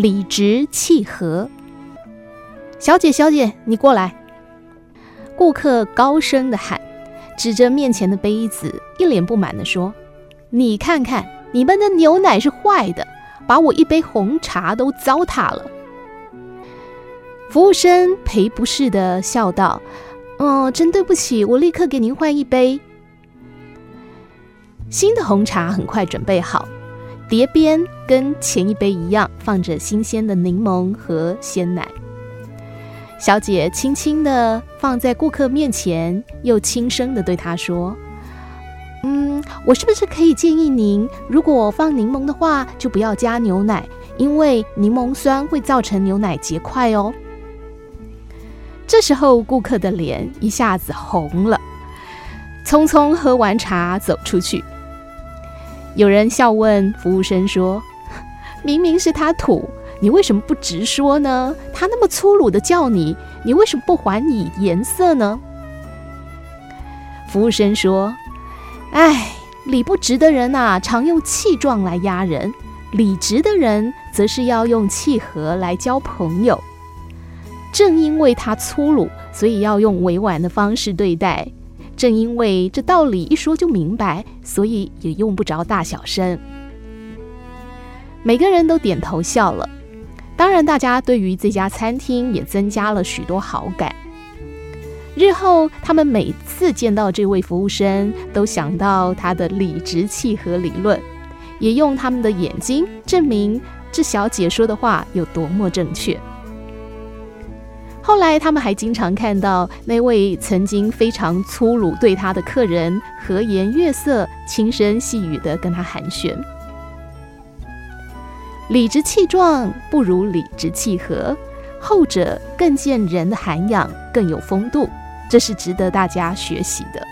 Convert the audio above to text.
理直气和。小姐，小姐，你过来！顾客高声的喊，指着面前的杯子，一脸不满的说：“你看看，你们的牛奶是坏的，把我一杯红茶都糟蹋了。”服务生赔不是的笑道：“哦，真对不起，我立刻给您换一杯。”新的红茶很快准备好，碟边跟前一杯一样，放着新鲜的柠檬和鲜奶。小姐轻轻的放在顾客面前，又轻声的对他说：“嗯，我是不是可以建议您，如果放柠檬的话，就不要加牛奶，因为柠檬酸会造成牛奶结块哦。”这时候，顾客的脸一下子红了，匆匆喝完茶走出去。有人笑问服务生说：“明明是他土，你为什么不直说呢？他那么粗鲁的叫你，你为什么不还以颜色呢？”服务生说：“哎，理不直的人呐，常用气壮来压人；理直的人，则是要用气和来交朋友。”正因为他粗鲁，所以要用委婉的方式对待；正因为这道理一说就明白，所以也用不着大小声。每个人都点头笑了，当然，大家对于这家餐厅也增加了许多好感。日后，他们每次见到这位服务生，都想到他的理直气和理论，也用他们的眼睛证明这小姐说的话有多么正确。后来，他们还经常看到那位曾经非常粗鲁对他的客人和颜悦色、轻声细语的跟他寒暄。理直气壮不如理直气和，后者更见人的涵养，更有风度，这是值得大家学习的。